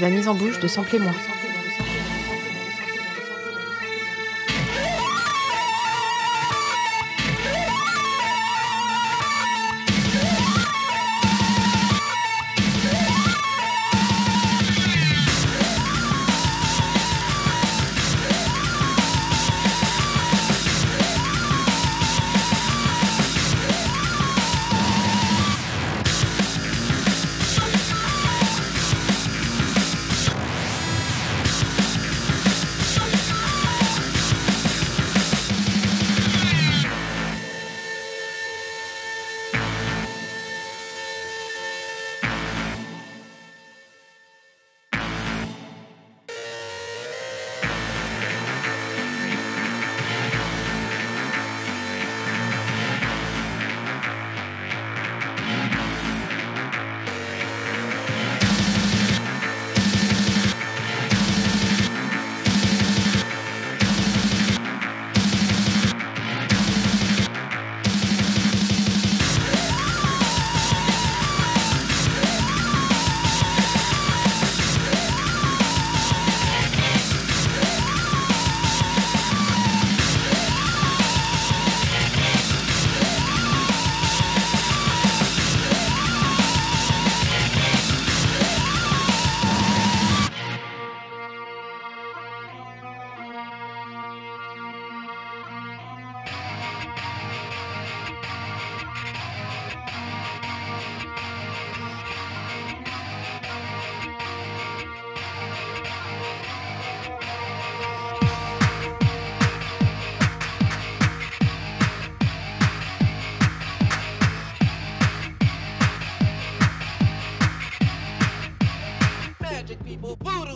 la mise en bouche de Samplez-moi.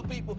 people.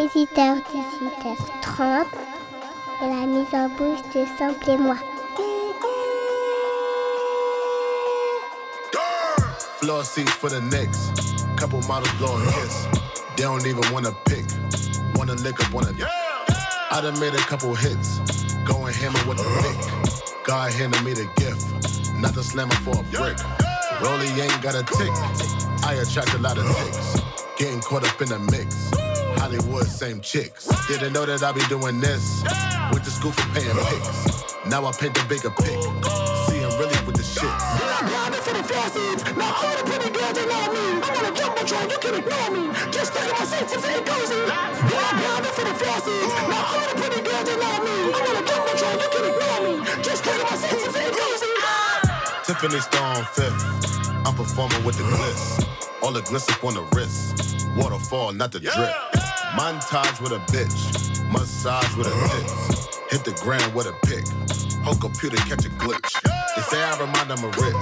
18h, 18h30 et la mise en bouche de Samplez-moi. Floor seats for the Knicks. Couple models blowing kiss. They don't even wanna pick. Wanna lick up, wanna. I done made a couple hits. Going hammer with a uh-huh. pick. God handed me the gift. Not the slammer for a brick. Rolly ain't got a tick. I attract a lot of uh-huh. ticks. Getting caught up in the mix. Hollywood, same chicks. Didn't know that I be doing this. With the school for paying pics. Now I paint the bigger pic. See, I'm really with the shit. I'm blinded for the faucets. Now all the pretty girls, they love me. I'm on a jumbotron, you can ignore me. Just think of my senses ain't cozy. I'm blinded for the faucets. Now all the pretty girls, they love me. I'm on a jumbotron, you can ignore me. Just think of my senses ain't cozy. Tiffany Stone fifth. I'm performing with the bliss. All the gliss up on the wrist. Waterfall, not the drip. Montage with a bitch. Massage with a bitch. Hit the ground with a pick. Whole computer catch a glitch. They say I remind them of rich.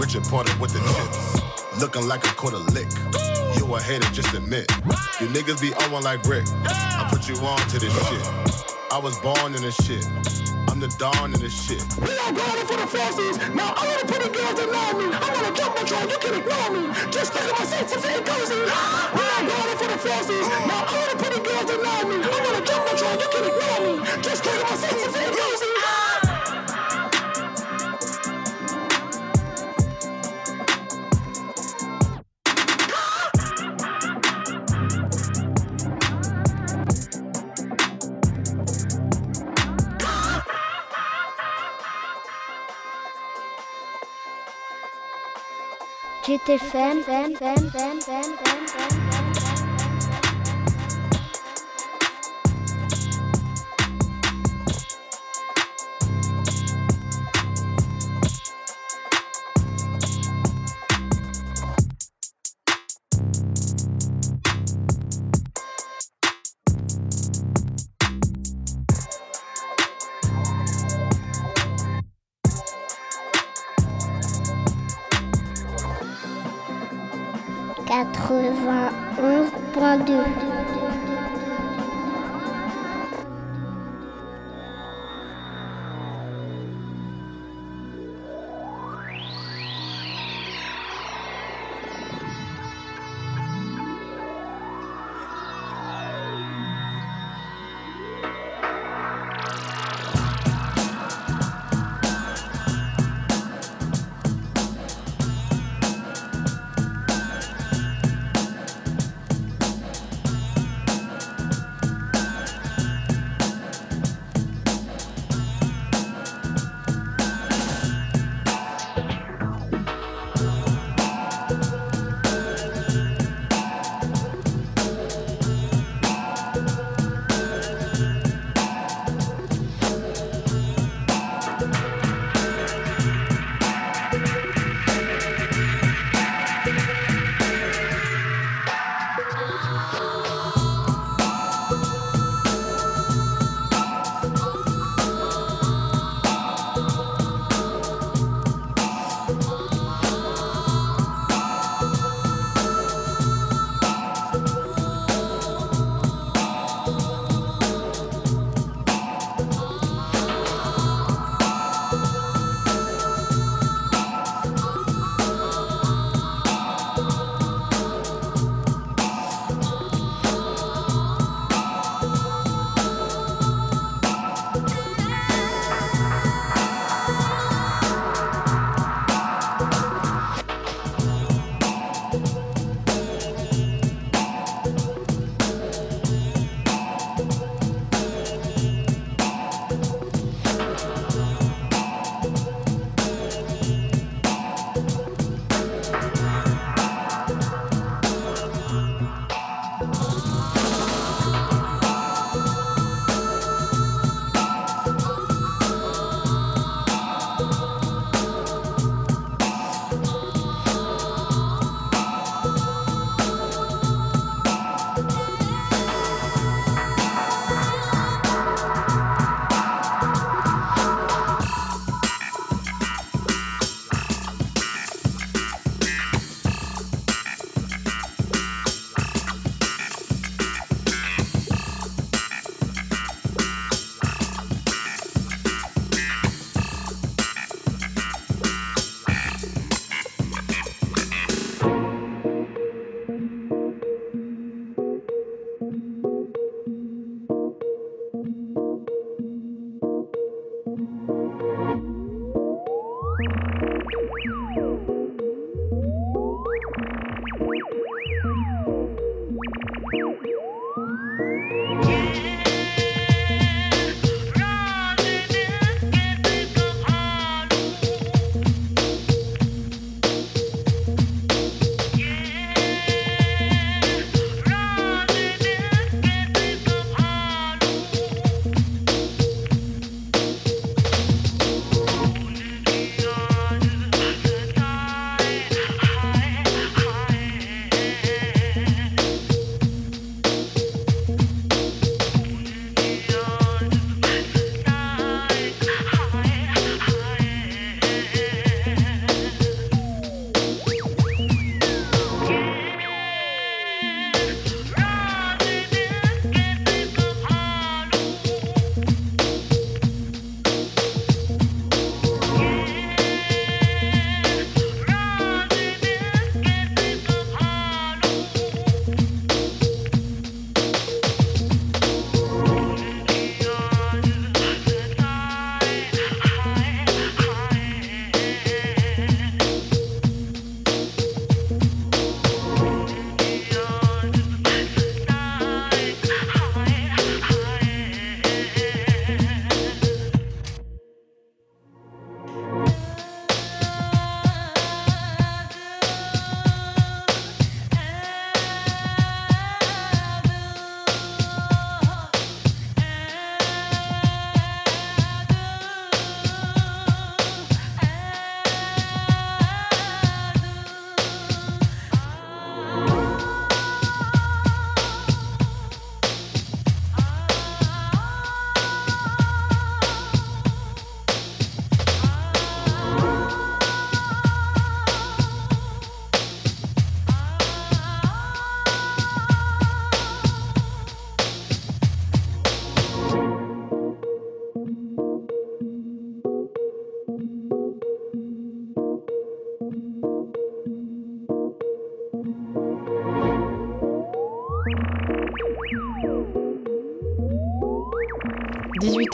Richard Porter with the chips. Looking like a quarter lick. You a hater, just admit. You niggas be on one like Rick. I put you on to this shit. I was born in this shit. I'm the dawn in this shit. We are going for the faucets. Now I wanna the pretty girls love me. I'm on a jumbotron, you can ignore me. Just think of my senses ain't cozy. Fan, fan, fan, fan, fan, fan, 91.2.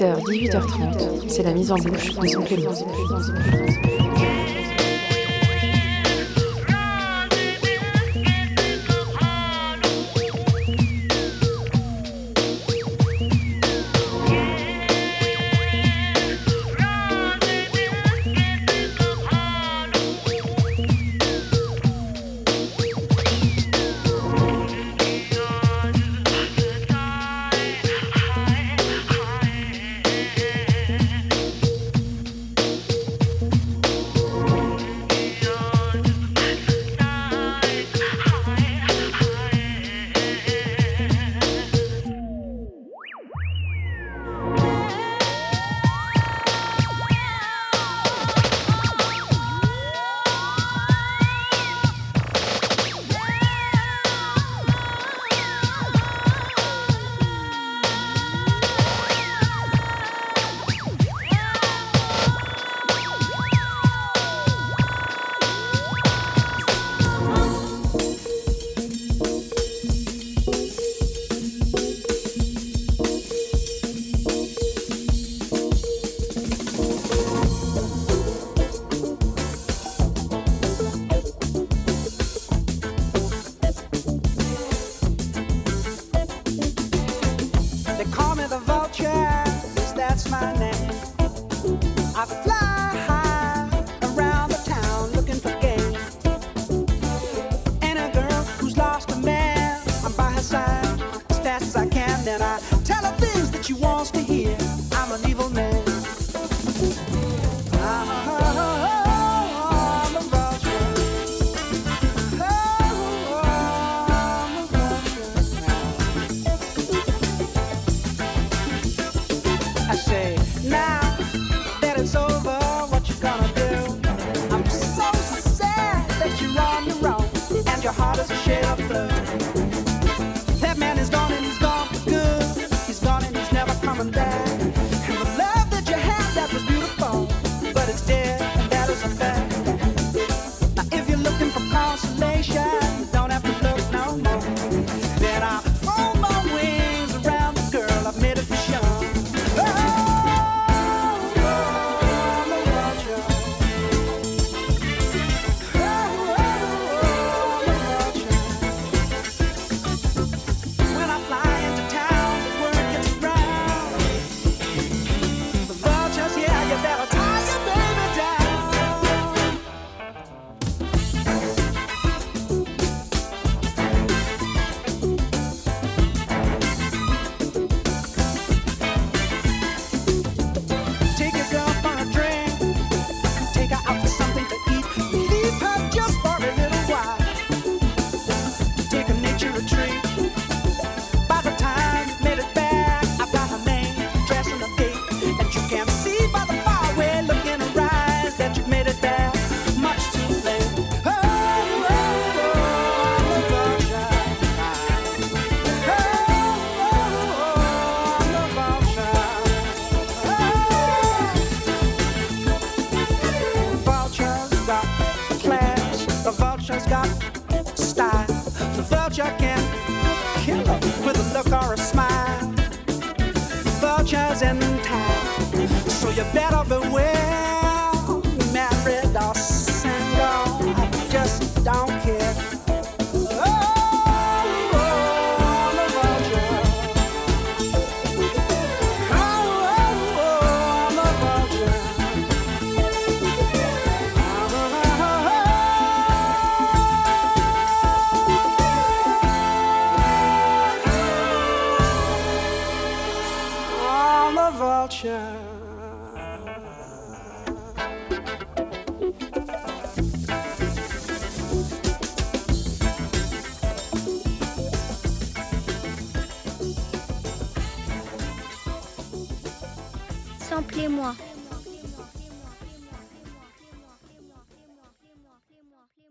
18h, 18h30, c'est la mise en bouche de son Clément.